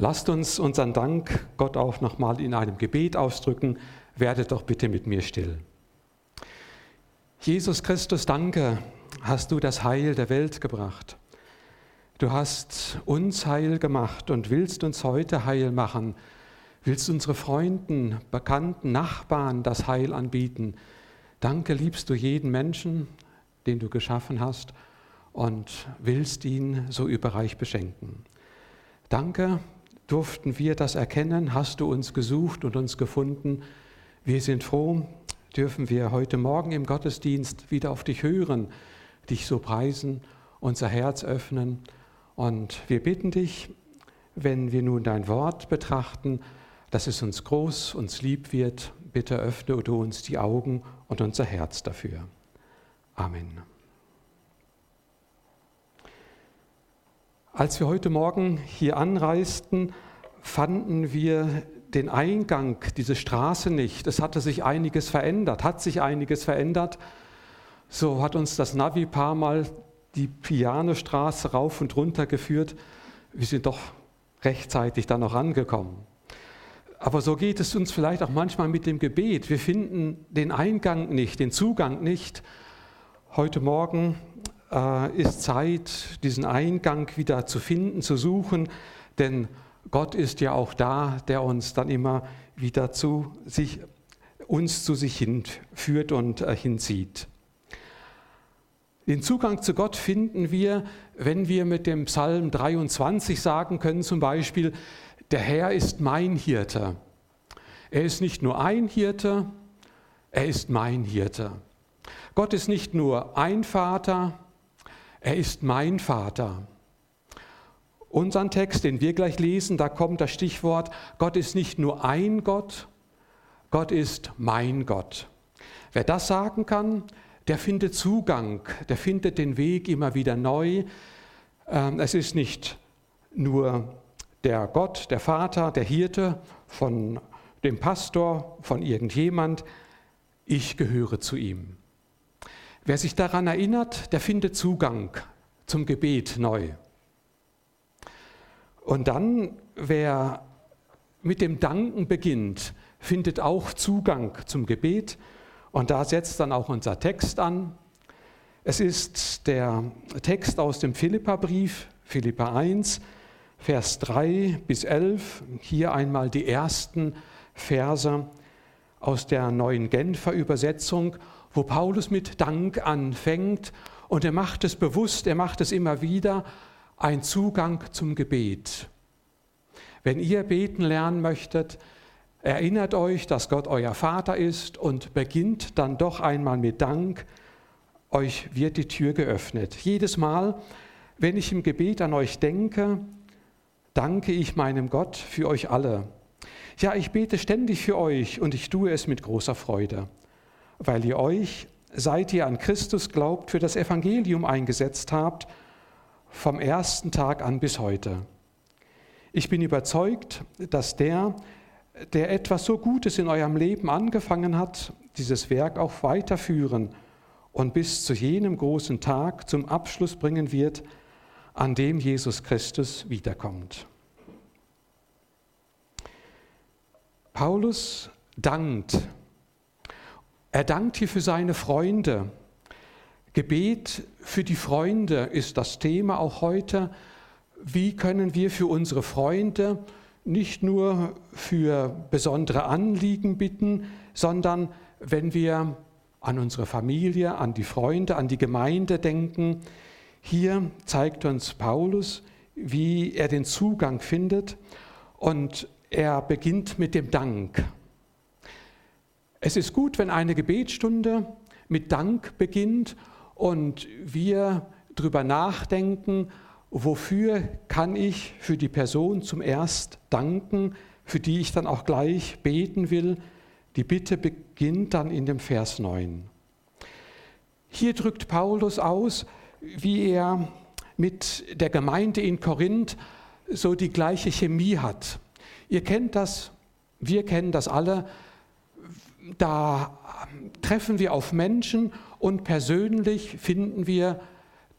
Lasst uns unseren Dank Gott auch nochmal in einem Gebet ausdrücken. Werdet doch bitte mit mir still. Jesus Christus, danke, hast du das Heil der Welt gebracht. Du hast uns heil gemacht und willst uns heute heil machen. Willst unsere Freunden, Bekannten, Nachbarn das Heil anbieten. Danke liebst du jeden Menschen, den du geschaffen hast und willst ihn so überreich beschenken. Danke, durften wir das erkennen, hast du uns gesucht und uns gefunden. Wir sind froh, dürfen wir heute Morgen im Gottesdienst wieder auf dich hören, dich so preisen, unser Herz öffnen. Und wir bitten dich, wenn wir nun dein Wort betrachten, dass es uns groß, uns lieb wird, bitte öffne du uns die Augen und unser Herz dafür. Amen. Als wir heute Morgen hier anreisten, fanden wir den Eingang, diese Straße nicht. Es hatte sich einiges verändert, hat sich einiges verändert. So hat uns das Navi paar Mal die Pianestraße rauf und runter geführt. Wir sind doch rechtzeitig da noch angekommen. Aber so geht es uns vielleicht auch manchmal mit dem Gebet. Wir finden den Eingang nicht, den Zugang nicht. Heute Morgen ist Zeit, diesen Eingang wieder zu finden, zu suchen, denn Gott ist ja auch da, der uns dann immer wieder zu sich, uns zu sich hinführt und äh, hinzieht. Den Zugang zu Gott finden wir, wenn wir mit dem Psalm 23 sagen können, zum Beispiel, der Herr ist mein Hirte. Er ist nicht nur ein Hirte, er ist mein Hirte. Gott ist nicht nur ein Vater, er ist mein Vater. Unseren Text, den wir gleich lesen, da kommt das Stichwort, Gott ist nicht nur ein Gott, Gott ist mein Gott. Wer das sagen kann, der findet Zugang, der findet den Weg immer wieder neu. Ähm, es ist nicht nur der Gott, der Vater, der Hirte von dem Pastor, von irgendjemand, ich gehöre zu ihm. Wer sich daran erinnert, der findet Zugang zum Gebet neu. Und dann, wer mit dem Danken beginnt, findet auch Zugang zum Gebet. Und da setzt dann auch unser Text an. Es ist der Text aus dem Philipperbrief, Philippa 1, Vers 3 bis 11. Hier einmal die ersten Verse aus der neuen Genfer Übersetzung, wo Paulus mit Dank anfängt. Und er macht es bewusst, er macht es immer wieder ein Zugang zum Gebet. Wenn ihr beten lernen möchtet, erinnert euch, dass Gott euer Vater ist und beginnt dann doch einmal mit Dank. Euch wird die Tür geöffnet. Jedes Mal, wenn ich im Gebet an euch denke, danke ich meinem Gott für euch alle. Ja, ich bete ständig für euch und ich tue es mit großer Freude, weil ihr euch, seit ihr an Christus glaubt, für das Evangelium eingesetzt habt vom ersten Tag an bis heute. Ich bin überzeugt, dass der, der etwas so Gutes in eurem Leben angefangen hat, dieses Werk auch weiterführen und bis zu jenem großen Tag zum Abschluss bringen wird, an dem Jesus Christus wiederkommt. Paulus dankt. Er dankt hier für seine Freunde, Gebet für die Freunde ist das Thema auch heute. Wie können wir für unsere Freunde nicht nur für besondere Anliegen bitten, sondern wenn wir an unsere Familie, an die Freunde, an die Gemeinde denken, hier zeigt uns Paulus, wie er den Zugang findet und er beginnt mit dem Dank. Es ist gut, wenn eine Gebetsstunde mit Dank beginnt und wir darüber nachdenken, wofür kann ich für die Person zum Erst danken, für die ich dann auch gleich beten will. Die Bitte beginnt dann in dem Vers 9. Hier drückt Paulus aus, wie er mit der Gemeinde in Korinth so die gleiche Chemie hat. Ihr kennt das, wir kennen das alle. Da treffen wir auf Menschen und persönlich finden wir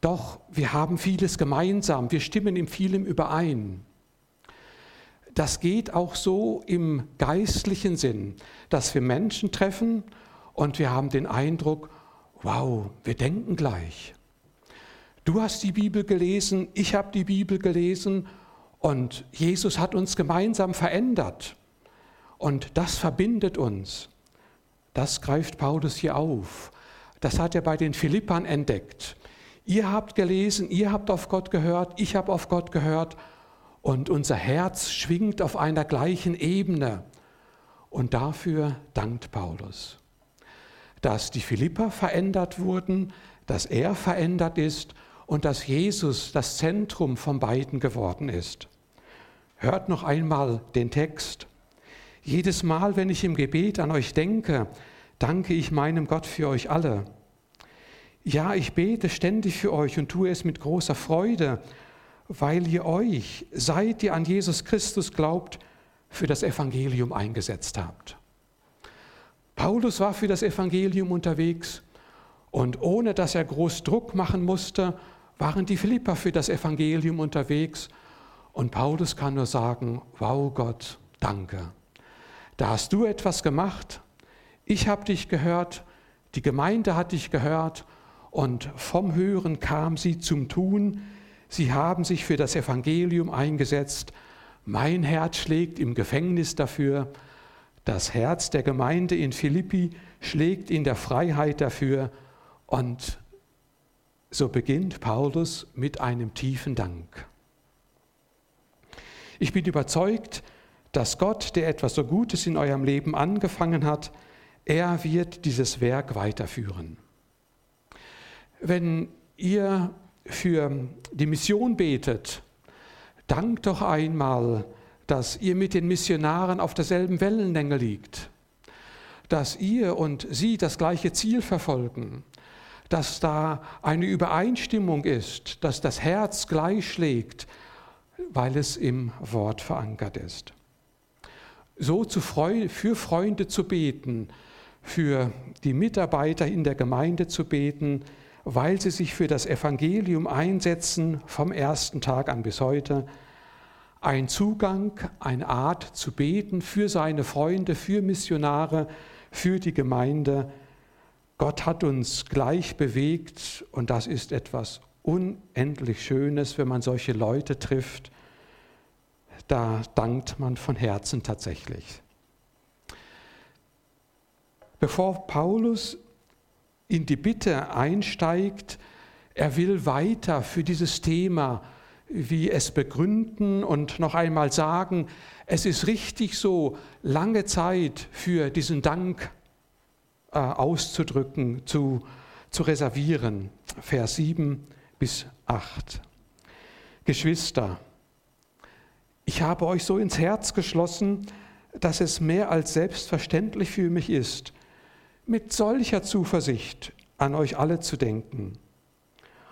doch, wir haben vieles gemeinsam, wir stimmen in vielem überein. das geht auch so im geistlichen Sinn, dass wir Menschen treffen und wir haben den Eindruck, wow, wir denken gleich. Du hast die Bibel gelesen, ich habe die Bibel gelesen und Jesus hat uns gemeinsam verändert. Und das verbindet uns. Das greift Paulus hier auf. Das hat er bei den Philippern entdeckt. Ihr habt gelesen, ihr habt auf Gott gehört, ich habe auf Gott gehört und unser Herz schwingt auf einer gleichen Ebene. Und dafür dankt Paulus, dass die Philipper verändert wurden, dass er verändert ist und dass Jesus das Zentrum von beiden geworden ist. Hört noch einmal den Text. Jedes Mal, wenn ich im Gebet an euch denke, danke ich meinem Gott für euch alle. Ja, ich bete ständig für euch und tue es mit großer Freude, weil ihr euch, seit ihr an Jesus Christus glaubt, für das Evangelium eingesetzt habt. Paulus war für das Evangelium unterwegs und ohne dass er groß Druck machen musste, waren die Philipper für das Evangelium unterwegs. Und Paulus kann nur sagen, wow Gott, danke. Da hast du etwas gemacht, ich habe dich gehört, die Gemeinde hat dich gehört und vom Hören kam sie zum Tun. Sie haben sich für das Evangelium eingesetzt. Mein Herz schlägt im Gefängnis dafür. Das Herz der Gemeinde in Philippi schlägt in der Freiheit dafür. Und so beginnt Paulus mit einem tiefen Dank. Ich bin überzeugt, dass Gott, der etwas so Gutes in eurem Leben angefangen hat, er wird dieses Werk weiterführen. Wenn ihr für die Mission betet, dankt doch einmal, dass ihr mit den Missionaren auf derselben Wellenlänge liegt, dass ihr und sie das gleiche Ziel verfolgen, dass da eine Übereinstimmung ist, dass das Herz gleich schlägt, weil es im Wort verankert ist so zu Freu für Freunde zu beten, für die Mitarbeiter in der Gemeinde zu beten, weil sie sich für das Evangelium einsetzen vom ersten Tag an bis heute. Ein Zugang, eine Art zu beten für seine Freunde, für Missionare, für die Gemeinde. Gott hat uns gleich bewegt und das ist etwas unendlich Schönes, wenn man solche Leute trifft da dankt man von Herzen tatsächlich. Bevor Paulus in die Bitte einsteigt, er will weiter für dieses Thema, wie es begründen und noch einmal sagen, es ist richtig so, lange Zeit für diesen Dank äh, auszudrücken, zu, zu reservieren. Vers 7 bis 8. Geschwister, ich habe euch so ins Herz geschlossen, dass es mehr als selbstverständlich für mich ist, mit solcher Zuversicht an euch alle zu denken.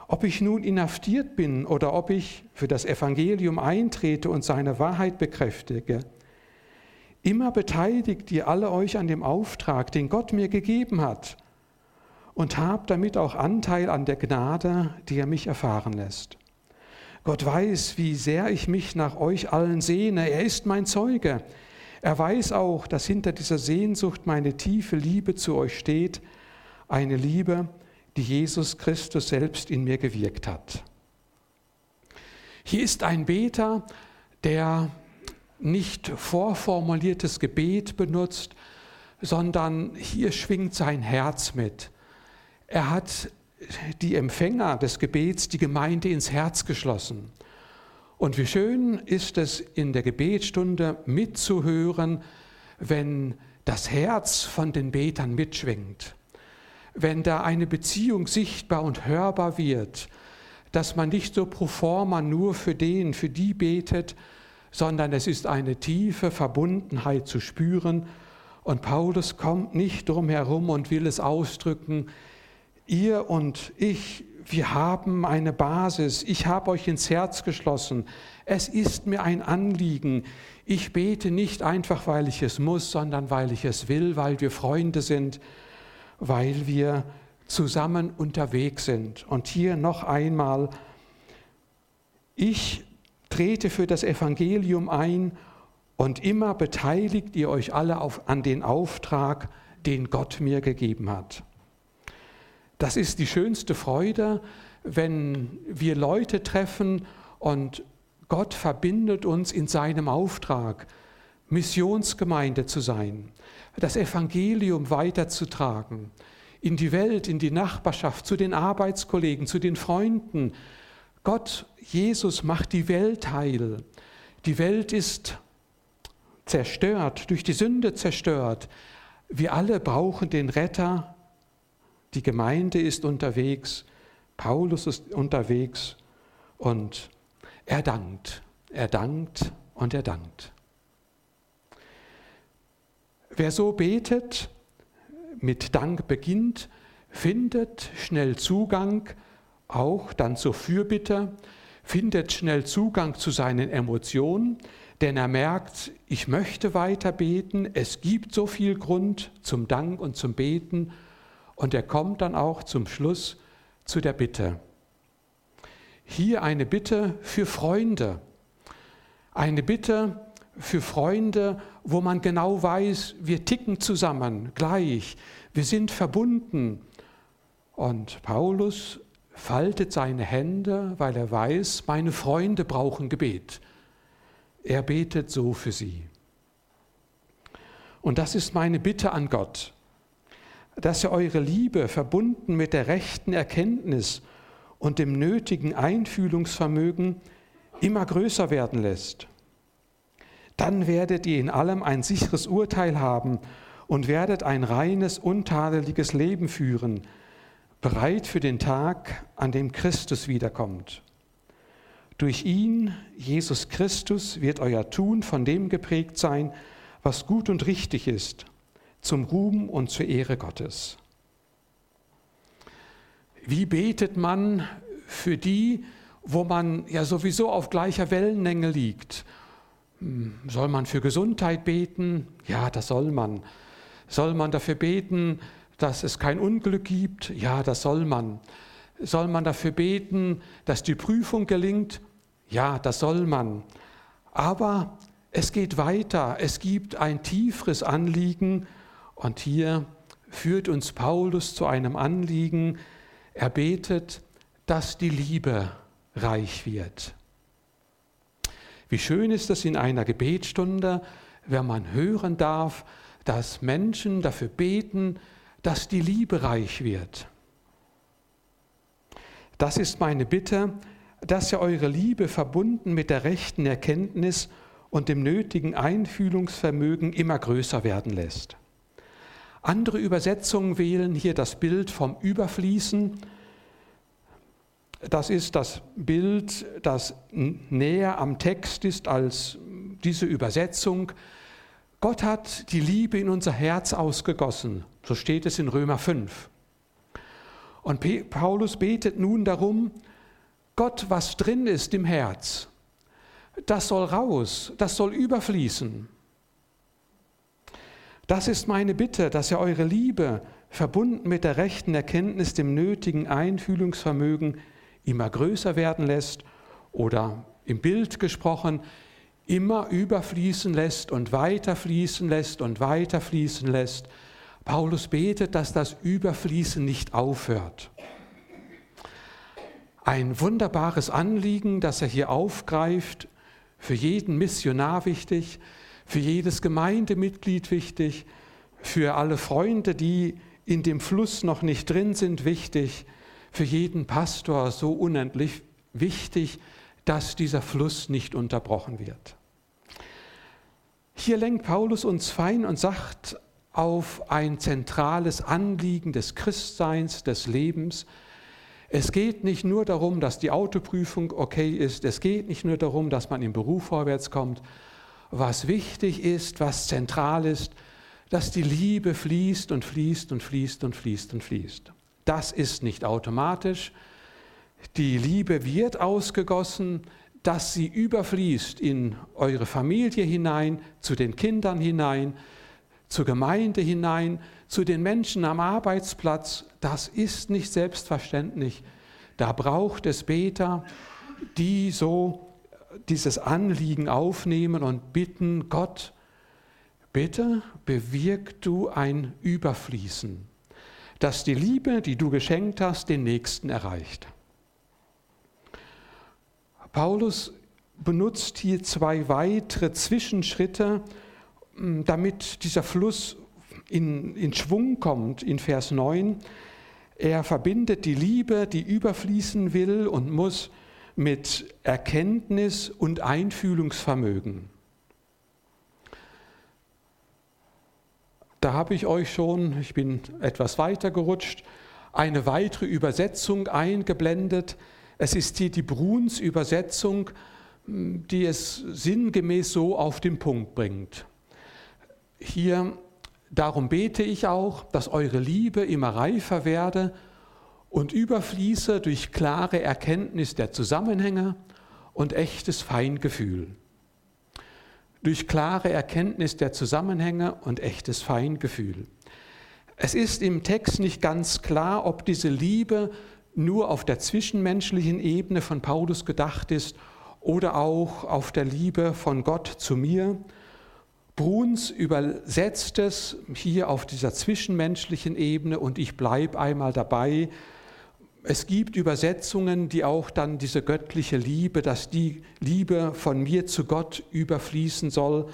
Ob ich nun inhaftiert bin oder ob ich für das Evangelium eintrete und seine Wahrheit bekräftige, immer beteiligt ihr alle euch an dem Auftrag, den Gott mir gegeben hat, und habt damit auch Anteil an der Gnade, die er mich erfahren lässt. Gott weiß, wie sehr ich mich nach euch allen sehne. Er ist mein Zeuge. Er weiß auch, dass hinter dieser Sehnsucht meine tiefe Liebe zu euch steht, eine Liebe, die Jesus Christus selbst in mir gewirkt hat. Hier ist ein Beter, der nicht vorformuliertes Gebet benutzt, sondern hier schwingt sein Herz mit. Er hat die Empfänger des Gebets die Gemeinde ins Herz geschlossen. Und wie schön ist es in der Gebetsstunde mitzuhören, wenn das Herz von den Betern mitschwingt, wenn da eine Beziehung sichtbar und hörbar wird, dass man nicht so pro forma nur für den, für die betet, sondern es ist eine tiefe Verbundenheit zu spüren. Und Paulus kommt nicht drum herum und will es ausdrücken, ihr und ich, wir haben eine Basis. Ich habe euch ins Herz geschlossen. Es ist mir ein Anliegen. Ich bete nicht einfach, weil ich es muss, sondern weil ich es will, weil wir Freunde sind, weil wir zusammen unterwegs sind. Und hier noch einmal, ich trete für das Evangelium ein und immer beteiligt ihr euch alle auf, an den Auftrag, den Gott mir gegeben hat. Das ist die schönste Freude, wenn wir Leute treffen und Gott verbindet uns in seinem Auftrag, Missionsgemeinde zu sein, das Evangelium weiterzutragen, in die Welt, in die Nachbarschaft, zu den Arbeitskollegen, zu den Freunden. Gott, Jesus macht die Welt heil. Die Welt ist zerstört, durch die Sünde zerstört. Wir alle brauchen den Retter. Die Gemeinde ist unterwegs, Paulus ist unterwegs und er dankt, er dankt und er dankt. Wer so betet, mit Dank beginnt, findet schnell Zugang auch dann zur Fürbitte, findet schnell Zugang zu seinen Emotionen, denn er merkt, ich möchte weiter beten, es gibt so viel Grund zum Dank und zum Beten und er kommt dann auch zum Schluss zu der Bitte. Hier eine Bitte für Freunde, eine Bitte für Freunde, wo man genau weiß, wir ticken zusammen, gleich, wir sind verbunden. Und Paulus faltet seine Hände, weil er weiß, meine Freunde brauchen Gebet. Er betet so für sie. Und das ist meine Bitte an Gott, dass er eure Liebe verbunden mit der rechten Erkenntnis und dem nötigen Einfühlungsvermögen immer größer werden lässt. Dann werdet ihr in allem ein sicheres Urteil haben und werdet ein reines, untadeliges Leben führen, bereit für den Tag, an dem Christus wiederkommt. Durch ihn, Jesus Christus, wird euer Tun von dem geprägt sein, was gut und richtig ist, zum Ruhm und zur Ehre Gottes. Wie betet man für die, wo man ja sowieso auf gleicher Wellenlänge liegt? Hm, soll man für Gesundheit beten? Ja, das soll man. Soll man dafür beten, dass es kein Unglück gibt? Ja, das soll man. Soll man dafür beten, dass die Prüfung gelingt? Ja, das soll man. Aber es geht weiter. Es gibt ein tieferes Anliegen. Und hier führt uns Paulus zu einem Anliegen. Er betet, dass die Liebe reich wird. Wie schön ist es in einer Gebetsstunde, wenn man hören darf, dass Menschen dafür beten, dass die Liebe reich wird. Das ist meine Bitte, dass ihr eure Liebe verbunden mit der rechten Erkenntnis und dem nötigen Einfühlungsvermögen immer größer werden lässt. Andere Übersetzungen wählen hier das Bild vom Überfließen. Das ist das Bild, das näher am Text ist als diese Übersetzung. Gott hat die Liebe in unser Herz ausgegossen, so steht es in Römer 5. Und Paulus betet nun darum, Gott, was drin ist im Herz, das soll raus, das soll überfließen. Das ist meine Bitte, dass ihr eure Liebe, verbunden mit der rechten Erkenntnis, dem nötigen Einfühlungsvermögen, immer größer werden lässt oder im Bild gesprochen, immer überfließen lässt und weiter fließen lässt und weiter fließen lässt. Paulus betet, dass das Überfließen nicht aufhört ein wunderbares Anliegen, das er hier aufgreift, für jeden Missionar wichtig, für jedes Gemeindemitglied wichtig, für alle Freunde, die in dem Fluss noch nicht drin sind, wichtig, für jeden Pastor so unendlich wichtig, dass dieser Fluss nicht unterbrochen wird. Hier lenkt Paulus uns fein und sagt auf ein zentrales Anliegen des Christseins, des Lebens, es geht nicht nur darum, dass die Autoprüfung okay ist. Es geht nicht nur darum, dass man im Beruf vorwärts kommt. Was wichtig ist, was zentral ist, dass die Liebe fließt und fließt und fließt und fließt und fließt. Das ist nicht automatisch. Die Liebe wird ausgegossen, dass sie überfließt in eure Familie hinein, zu den Kindern hinein, zur Gemeinde hinein, zu den Menschen am Arbeitsplatz, das ist nicht selbstverständlich. Da braucht es Beter, die so dieses Anliegen aufnehmen und bitten, Gott, bitte bewirk du ein Überfließen, dass die Liebe, die du geschenkt hast, den Nächsten erreicht. Paulus benutzt hier zwei weitere Zwischenschritte, damit dieser Fluss in, in Schwung kommt in Vers 9. Er verbindet die Liebe, die überfließen will und muss, mit Erkenntnis und Einfühlungsvermögen. Da habe ich euch schon, ich bin etwas weiter gerutscht, eine weitere Übersetzung eingeblendet. Es ist hier die Bruns Übersetzung, die es sinngemäß so auf den Punkt bringt. Hier, darum bete ich auch, dass eure Liebe immer reifer werde und überfließe durch klare Erkenntnis der Zusammenhänge und echtes Feingefühl. Durch klare Erkenntnis der Zusammenhänge und echtes Feingefühl. Es ist im Text nicht ganz klar, ob diese Liebe nur auf der zwischenmenschlichen Ebene von Paulus gedacht ist oder auch auf der Liebe von Gott zu mir. Bruns übersetzt es hier auf dieser zwischenmenschlichen Ebene und ich bleibe einmal dabei. Es gibt Übersetzungen, die auch dann diese göttliche Liebe, dass die Liebe von mir zu Gott überfließen soll,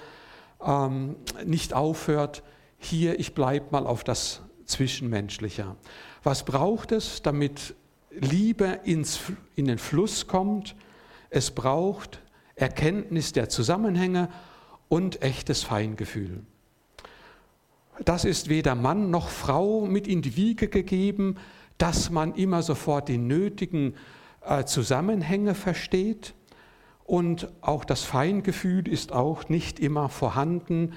ähm, nicht aufhört. Hier, ich bleibe mal auf das Zwischenmenschliche. Was braucht es, damit Liebe ins, in den Fluss kommt? Es braucht Erkenntnis der Zusammenhänge und echtes Feingefühl. Das ist weder Mann noch Frau mit in die Wiege gegeben, dass man immer sofort die nötigen äh, Zusammenhänge versteht. Und auch das Feingefühl ist auch nicht immer vorhanden.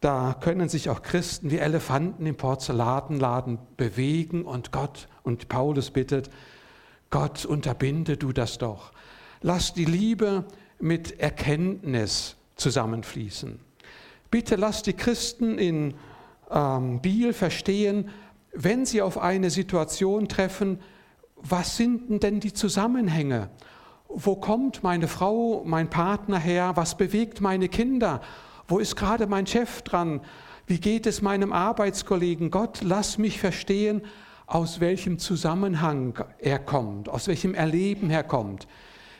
Da können sich auch Christen wie Elefanten im Porzellanladen bewegen und Gott und Paulus bittet, Gott, unterbinde du das doch. Lass die Liebe mit Erkenntnis zusammenfließen. Bitte lass die Christen in ähm, Biel verstehen, wenn sie auf eine Situation treffen, was sind denn die Zusammenhänge? Wo kommt meine Frau, mein Partner her? Was bewegt meine Kinder? Wo ist gerade mein Chef dran? Wie geht es meinem Arbeitskollegen? Gott, lass mich verstehen, aus welchem Zusammenhang er kommt, aus welchem Erleben er kommt.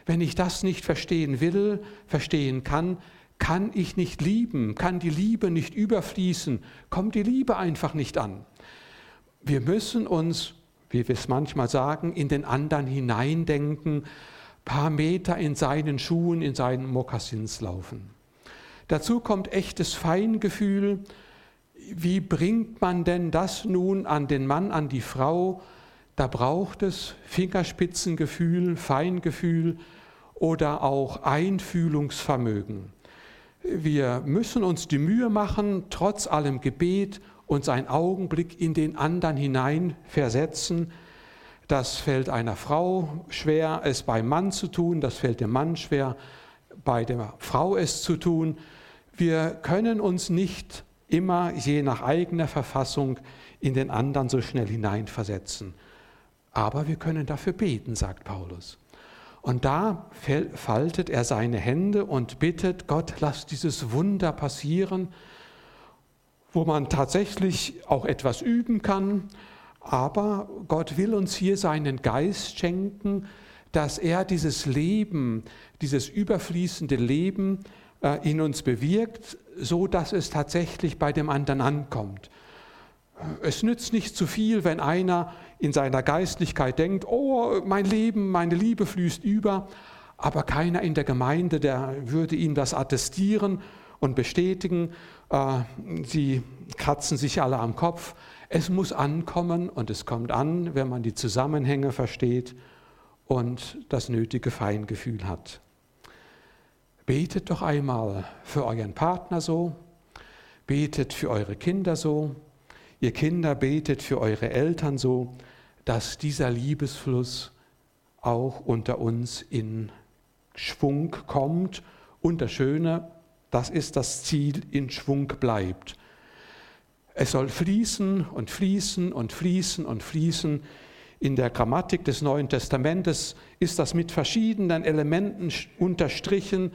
Wenn ich das nicht verstehen will, verstehen kann, kann ich nicht lieben, kann die Liebe nicht überfließen, kommt die Liebe einfach nicht an. Wir müssen uns, wie wir es manchmal sagen, in den anderen hineindenken, paar Meter in seinen Schuhen, in seinen Mokassins laufen. Dazu kommt echtes Feingefühl. Wie bringt man denn das nun an den Mann, an die Frau? Da braucht es Fingerspitzengefühl, Feingefühl, oder auch Einfühlungsvermögen. Wir müssen uns die Mühe machen, trotz allem Gebet uns einen Augenblick in den anderen hinein versetzen. Das fällt einer Frau schwer, es beim Mann zu tun, das fällt dem Mann schwer, bei der Frau es zu tun. Wir können uns nicht immer je nach eigener Verfassung in den anderen so schnell hineinversetzen. Aber wir können dafür beten, sagt Paulus. Und da faltet er seine Hände und bittet, Gott, lass dieses Wunder passieren, wo man tatsächlich auch etwas üben kann. Aber Gott will uns hier seinen Geist schenken, dass er dieses Leben, dieses überfließende Leben äh, in uns bewirkt, so dass es tatsächlich bei dem anderen ankommt. Es nützt nicht zu viel, wenn einer in seiner Geistlichkeit denkt, oh, mein Leben, meine Liebe fließt über, aber keiner in der Gemeinde, der würde ihm das attestieren und bestätigen. Äh, sie kratzen sich alle am Kopf. Es muss ankommen und es kommt an, wenn man die Zusammenhänge versteht und das nötige Feingefühl hat. Betet doch einmal für euren Partner so, betet für eure Kinder so, Ihr Kinder betet für eure Eltern so, dass dieser Liebesfluss auch unter uns in Schwung kommt. Und das Schöne, das ist das Ziel, in Schwung bleibt. Es soll fließen und fließen und fließen und fließen in der Grammatik des Neuen Testamentes ist das mit verschiedenen Elementen unterstrichen.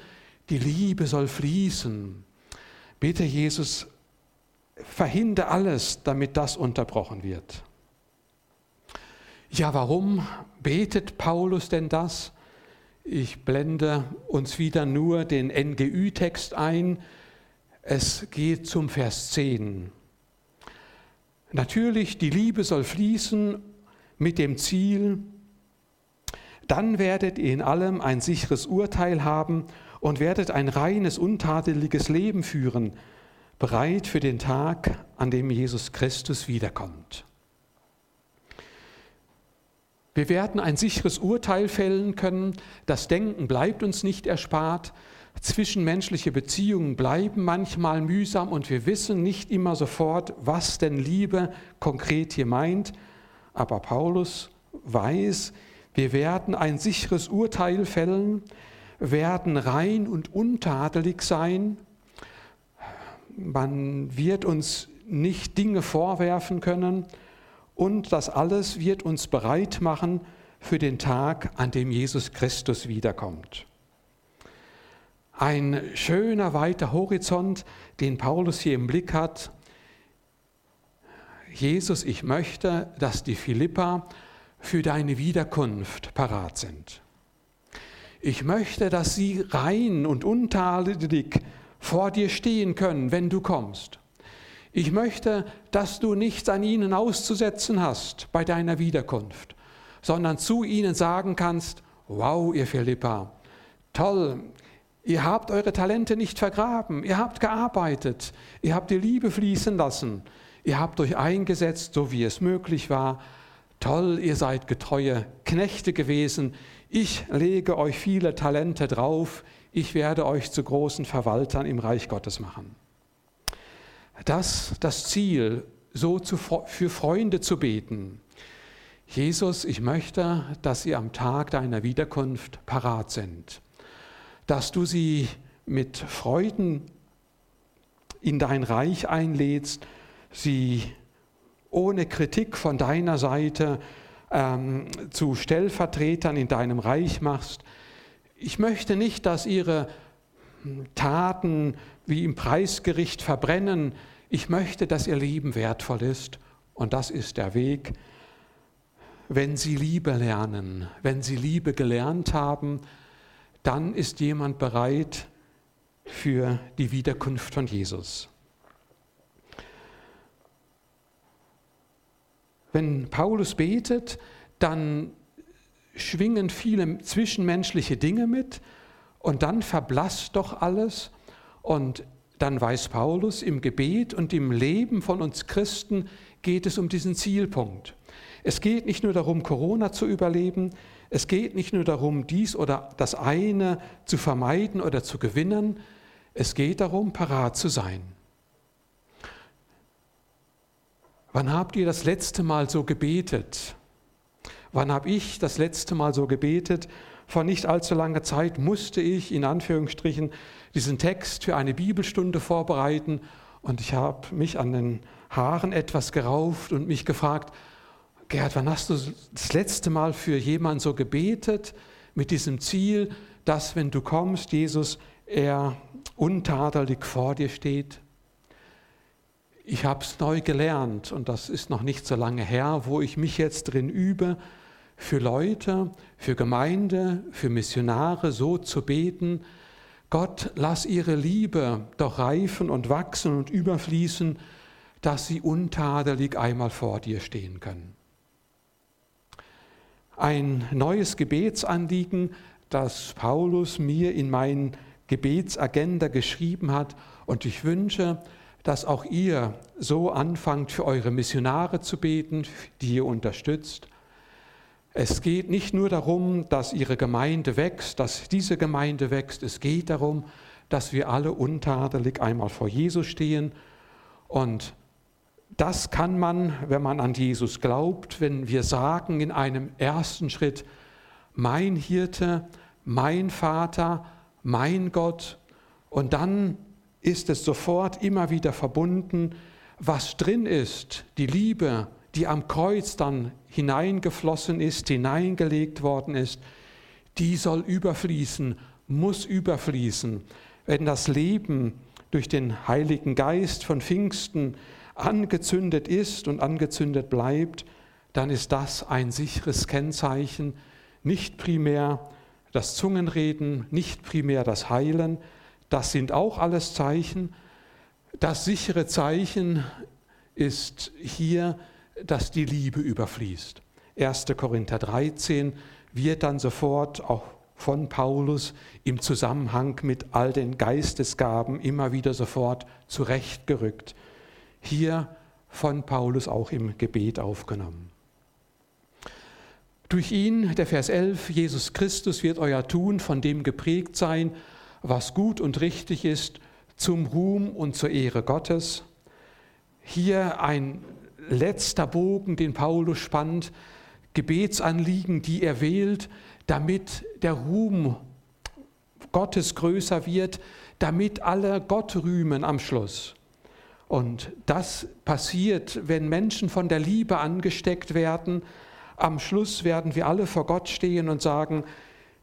Die Liebe soll fließen. Bitte Jesus, verhindere alles, damit das unterbrochen wird. Ja, warum betet Paulus denn das? Ich blende uns wieder nur den NGÜ-Text ein. Es geht zum Vers 10. Natürlich, die Liebe soll fließen mit dem Ziel, dann werdet ihr in allem ein sicheres Urteil haben und werdet ein reines, untadeliges Leben führen, bereit für den Tag, an dem Jesus Christus wiederkommt. Wir werden ein sicheres Urteil fällen können. Das Denken bleibt uns nicht erspart. Zwischenmenschliche Beziehungen bleiben manchmal mühsam und wir wissen nicht immer sofort, was denn Liebe konkret hier meint. Aber Paulus weiß, wir werden ein sicheres Urteil fällen, werden rein und untadelig sein. Man wird uns nicht Dinge vorwerfen können, und das alles wird uns bereit machen für den Tag, an dem Jesus Christus wiederkommt. Ein schöner weiter Horizont, den Paulus hier im Blick hat. Jesus, ich möchte, dass die Philippa für deine Wiederkunft parat sind. Ich möchte, dass sie rein und untadelig vor dir stehen können, wenn du kommst. Ich möchte, dass du nichts an ihnen auszusetzen hast bei deiner Wiederkunft, sondern zu ihnen sagen kannst, wow, ihr Philippa, toll, ihr habt eure Talente nicht vergraben, ihr habt gearbeitet, ihr habt die Liebe fließen lassen, ihr habt euch eingesetzt, so wie es möglich war. Toll, ihr seid getreue Knechte gewesen, ich lege euch viele Talente drauf, ich werde euch zu großen Verwaltern im Reich Gottes machen das das Ziel, so zu, für Freunde zu beten. Jesus, ich möchte, dass sie am Tag deiner Wiederkunft parat sind, dass du sie mit Freuden in dein Reich einlädst, sie ohne Kritik von deiner Seite ähm, zu Stellvertretern in deinem Reich machst. Ich möchte nicht, dass ihre Taten wie im Preisgericht verbrennen. Ich möchte, dass ihr Leben wertvoll ist und das ist der Weg. Wenn Sie Liebe lernen, wenn Sie Liebe gelernt haben, dann ist jemand bereit für die Wiederkunft von Jesus. Wenn Paulus betet, dann schwingen viele zwischenmenschliche Dinge mit und dann verblasst doch alles und dann weiß Paulus, im Gebet und im Leben von uns Christen geht es um diesen Zielpunkt. Es geht nicht nur darum, Corona zu überleben, es geht nicht nur darum, dies oder das eine zu vermeiden oder zu gewinnen, es geht darum, parat zu sein. Wann habt ihr das letzte Mal so gebetet? Wann habe ich das letzte Mal so gebetet? Vor nicht allzu langer Zeit musste ich in Anführungsstrichen diesen Text für eine Bibelstunde vorbereiten und ich habe mich an den Haaren etwas gerauft und mich gefragt, Gerhard, wann hast du das letzte Mal für jemanden so gebetet mit diesem Ziel, dass wenn du kommst, Jesus, er untadelig vor dir steht? Ich habe es neu gelernt und das ist noch nicht so lange her, wo ich mich jetzt drin übe, für Leute, für Gemeinde, für Missionare so zu beten, Gott, lass ihre Liebe doch reifen und wachsen und überfließen, dass sie untadelig einmal vor dir stehen können. Ein neues Gebetsanliegen, das Paulus mir in mein Gebetsagenda geschrieben hat und ich wünsche, dass auch ihr so anfangt, für eure Missionare zu beten, die ihr unterstützt, es geht nicht nur darum, dass ihre Gemeinde wächst, dass diese Gemeinde wächst. Es geht darum, dass wir alle untadelig einmal vor Jesus stehen. Und das kann man, wenn man an Jesus glaubt, wenn wir sagen in einem ersten Schritt, mein Hirte, mein Vater, mein Gott. Und dann ist es sofort immer wieder verbunden, was drin ist, die Liebe die am Kreuz dann hineingeflossen ist, hineingelegt worden ist, die soll überfließen, muss überfließen. Wenn das Leben durch den Heiligen Geist von Pfingsten angezündet ist und angezündet bleibt, dann ist das ein sicheres Kennzeichen, nicht primär das Zungenreden, nicht primär das Heilen, das sind auch alles Zeichen. Das sichere Zeichen ist hier, dass die Liebe überfließt. 1. Korinther 13 wird dann sofort auch von Paulus im Zusammenhang mit all den Geistesgaben immer wieder sofort zurechtgerückt. Hier von Paulus auch im Gebet aufgenommen. Durch ihn, der Vers 11, Jesus Christus wird euer Tun von dem geprägt sein, was gut und richtig ist, zum Ruhm und zur Ehre Gottes. Hier ein letzter Bogen, den Paulus spannt, Gebetsanliegen, die er wählt, damit der Ruhm Gottes größer wird, damit alle Gott rühmen am Schluss. Und das passiert, wenn Menschen von der Liebe angesteckt werden, am Schluss werden wir alle vor Gott stehen und sagen,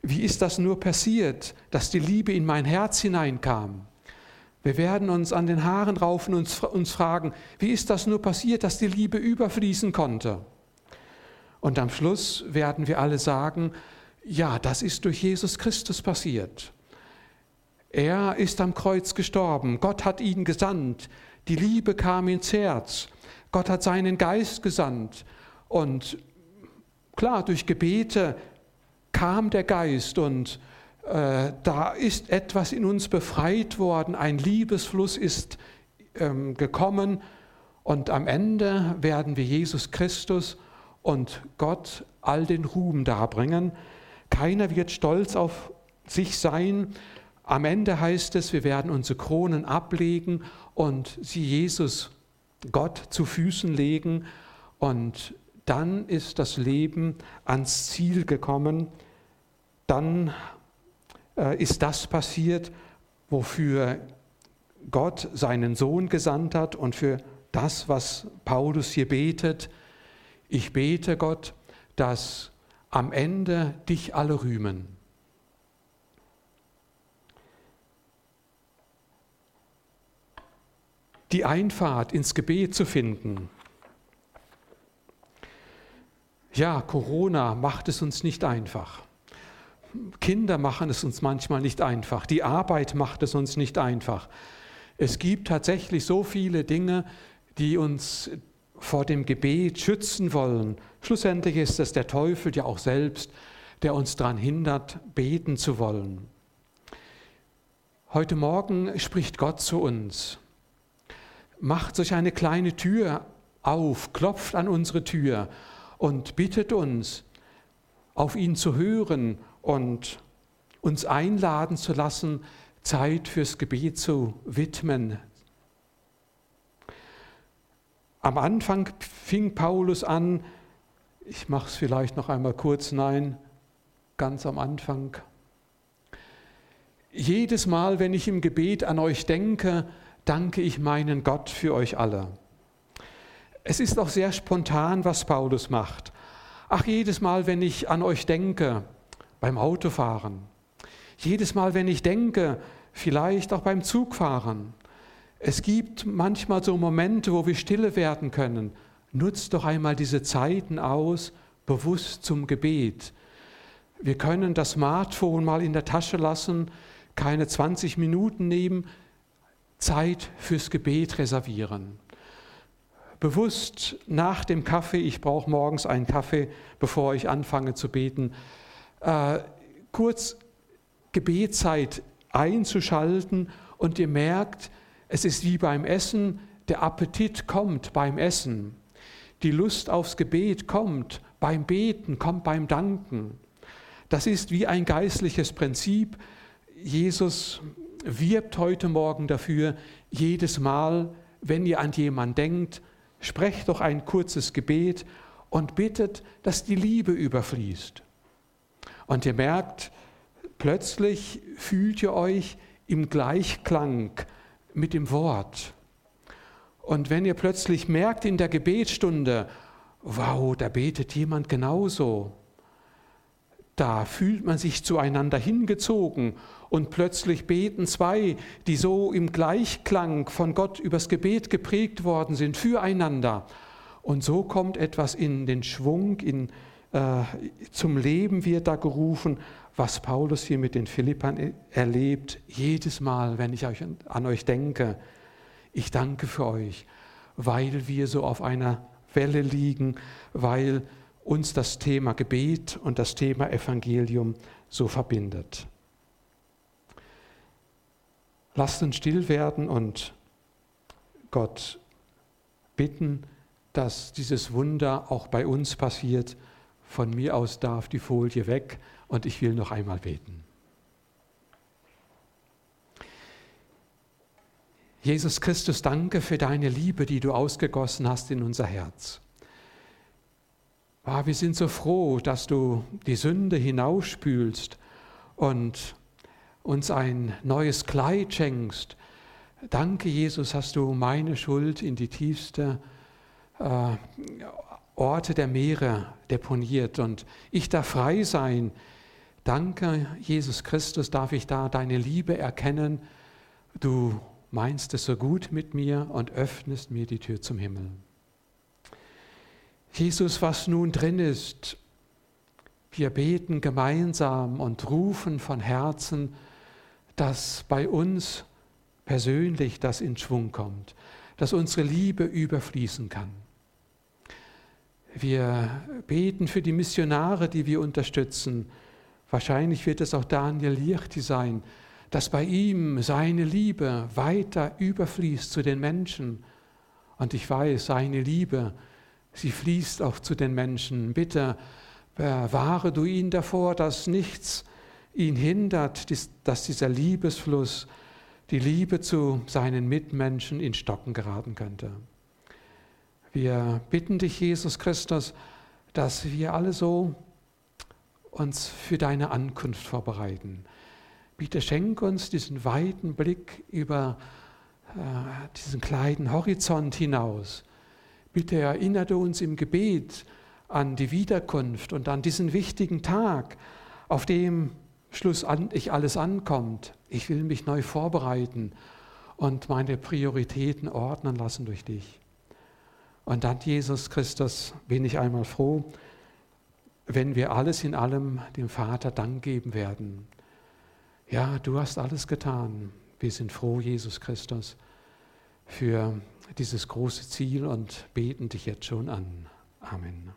wie ist das nur passiert, dass die Liebe in mein Herz hineinkam? Wir werden uns an den Haaren raufen und uns fragen, wie ist das nur passiert, dass die Liebe überfließen konnte? Und am Schluss werden wir alle sagen, ja, das ist durch Jesus Christus passiert. Er ist am Kreuz gestorben, Gott hat ihn gesandt, die Liebe kam ins Herz, Gott hat seinen Geist gesandt und Klar, durch Gebete kam der Geist und äh, da ist etwas in uns befreit worden, ein Liebesfluss ist ähm, gekommen und am Ende werden wir Jesus Christus und Gott all den Ruhm darbringen. Keiner wird stolz auf sich sein. Am Ende heißt es, wir werden unsere Kronen ablegen und sie Jesus, Gott, zu Füßen legen und dann ist das Leben ans Ziel gekommen, dann ist das passiert, wofür Gott seinen Sohn gesandt hat und für das, was Paulus hier betet. Ich bete Gott, dass am Ende dich alle rühmen. Die Einfahrt ins Gebet zu finden, ja, Corona macht es uns nicht einfach. Kinder machen es uns manchmal nicht einfach. Die Arbeit macht es uns nicht einfach. Es gibt tatsächlich so viele Dinge, die uns vor dem Gebet schützen wollen. Schlussendlich ist es der Teufel ja auch selbst, der uns daran hindert, beten zu wollen. Heute Morgen spricht Gott zu uns, macht sich eine kleine Tür auf, klopft an unsere Tür und bittet uns, auf ihn zu hören und uns einladen zu lassen, Zeit fürs Gebet zu widmen. Am Anfang fing Paulus an, ich mache es vielleicht noch einmal kurz, nein, ganz am Anfang. Jedes Mal, wenn ich im Gebet an euch denke, danke ich meinen Gott für euch alle. Es ist auch sehr spontan, was Paulus macht. Ach, jedes Mal, wenn ich an euch denke, beim Autofahren, jedes Mal, wenn ich denke, vielleicht auch beim Zugfahren. Es gibt manchmal so Momente, wo wir stille werden können. Nutzt doch einmal diese Zeiten aus, bewusst zum Gebet. Wir können das Smartphone mal in der Tasche lassen, keine 20 Minuten nehmen, Zeit fürs Gebet reservieren bewusst nach dem Kaffee, ich brauche morgens einen Kaffee, bevor ich anfange zu beten, äh, kurz Gebetszeit einzuschalten und ihr merkt, es ist wie beim Essen, der Appetit kommt beim Essen, die Lust aufs Gebet kommt beim Beten, kommt beim Danken. Das ist wie ein geistliches Prinzip. Jesus wirbt heute Morgen dafür, jedes Mal, wenn ihr an jemanden denkt, sprecht doch ein kurzes Gebet und bittet, dass die Liebe überfließt. Und ihr merkt, plötzlich fühlt ihr euch im Gleichklang mit dem Wort. Und wenn ihr plötzlich merkt in der Gebetsstunde, wow, da betet jemand genauso. Da fühlt man sich zueinander hingezogen und plötzlich beten zwei, die so im Gleichklang von Gott übers Gebet geprägt worden sind, füreinander. Und so kommt etwas in den Schwung, in, zum Leben wird da gerufen, was Paulus hier mit den Philippern erlebt. Jedes Mal, wenn ich an euch denke, ich danke für euch, weil wir so auf einer Welle liegen, weil uns das Thema Gebet und das Thema Evangelium so verbindet. Lasst uns still werden und Gott bitten, dass dieses Wunder auch bei uns passiert. Von mir aus darf die Folie weg und ich will noch einmal beten. Jesus Christus, danke für deine Liebe, die du ausgegossen hast in unser Herz. Ah, wir sind so froh, dass du die Sünde hinausspülst und uns ein neues Kleid schenkst. Danke, Jesus, hast du meine Schuld in die tiefste äh, Orte der Meere deponiert und ich darf frei sein. Danke, Jesus Christus, darf ich da deine Liebe erkennen. Du meinst es so gut mit mir und öffnest mir die Tür zum Himmel. Jesus, was nun drin ist, wir beten gemeinsam und rufen von Herzen, dass bei uns persönlich das in Schwung kommt, dass unsere Liebe überfließen kann. Wir beten für die Missionare, die wir unterstützen. Wahrscheinlich wird es auch Daniel Lichti sein, dass bei ihm seine Liebe weiter überfließt zu den Menschen. Und ich weiß, seine Liebe sie fließt auch zu den Menschen. Bitte bewahre du ihn davor, dass nichts ihn hindert, dass dieser Liebesfluss, die Liebe zu seinen Mitmenschen in Stocken geraten könnte. Wir bitten dich, Jesus Christus, dass wir alle so uns für deine Ankunft vorbereiten. Bitte schenk uns diesen weiten Blick über äh, diesen kleinen Horizont hinaus Bitte erinnere uns im Gebet an die Wiederkunft und an diesen wichtigen Tag, auf dem schlussendlich alles ankommt. Ich will mich neu vorbereiten und meine Prioritäten ordnen lassen durch dich. Und dann, Jesus Christus, bin ich einmal froh, wenn wir alles in allem dem Vater Dank geben werden. Ja, du hast alles getan. Wir sind froh, Jesus Christus, für dieses große Ziel und beten dich jetzt schon an. Amen.